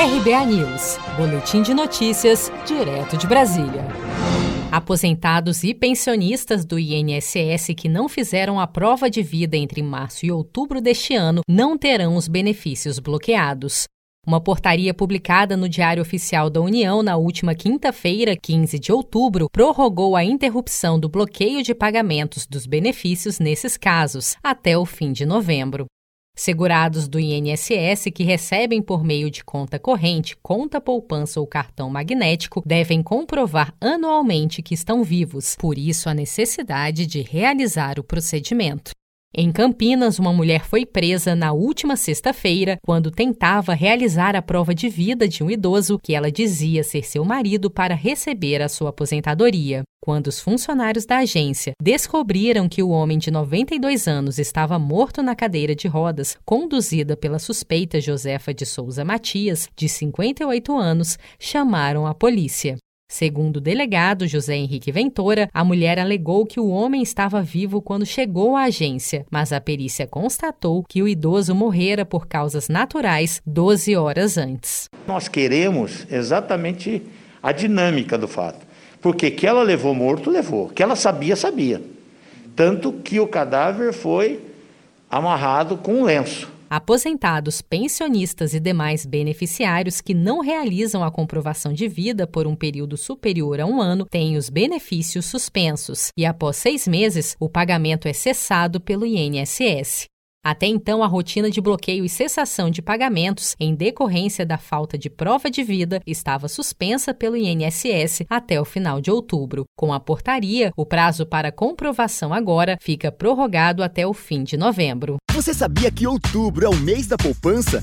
RBA News, Boletim de Notícias, direto de Brasília. Aposentados e pensionistas do INSS que não fizeram a prova de vida entre março e outubro deste ano não terão os benefícios bloqueados. Uma portaria publicada no Diário Oficial da União na última quinta-feira, 15 de outubro, prorrogou a interrupção do bloqueio de pagamentos dos benefícios nesses casos até o fim de novembro. Segurados do INSS que recebem por meio de conta corrente, conta poupança ou cartão magnético devem comprovar anualmente que estão vivos, por isso a necessidade de realizar o procedimento. Em Campinas, uma mulher foi presa na última sexta-feira quando tentava realizar a prova de vida de um idoso que ela dizia ser seu marido para receber a sua aposentadoria. Quando os funcionários da agência descobriram que o homem de 92 anos estava morto na cadeira de rodas, conduzida pela suspeita Josefa de Souza Matias, de 58 anos, chamaram a polícia. Segundo o delegado José Henrique Ventura, a mulher alegou que o homem estava vivo quando chegou à agência, mas a perícia constatou que o idoso morrera por causas naturais 12 horas antes. Nós queremos exatamente a dinâmica do fato. Porque que ela levou morto, levou. Que ela sabia, sabia. Tanto que o cadáver foi amarrado com um lenço. Aposentados, pensionistas e demais beneficiários que não realizam a comprovação de vida por um período superior a um ano têm os benefícios suspensos e, após seis meses, o pagamento é cessado pelo INSS. Até então, a rotina de bloqueio e cessação de pagamentos em decorrência da falta de prova de vida estava suspensa pelo INSS até o final de outubro. Com a portaria, o prazo para comprovação agora fica prorrogado até o fim de novembro. Você sabia que outubro é o mês da poupança?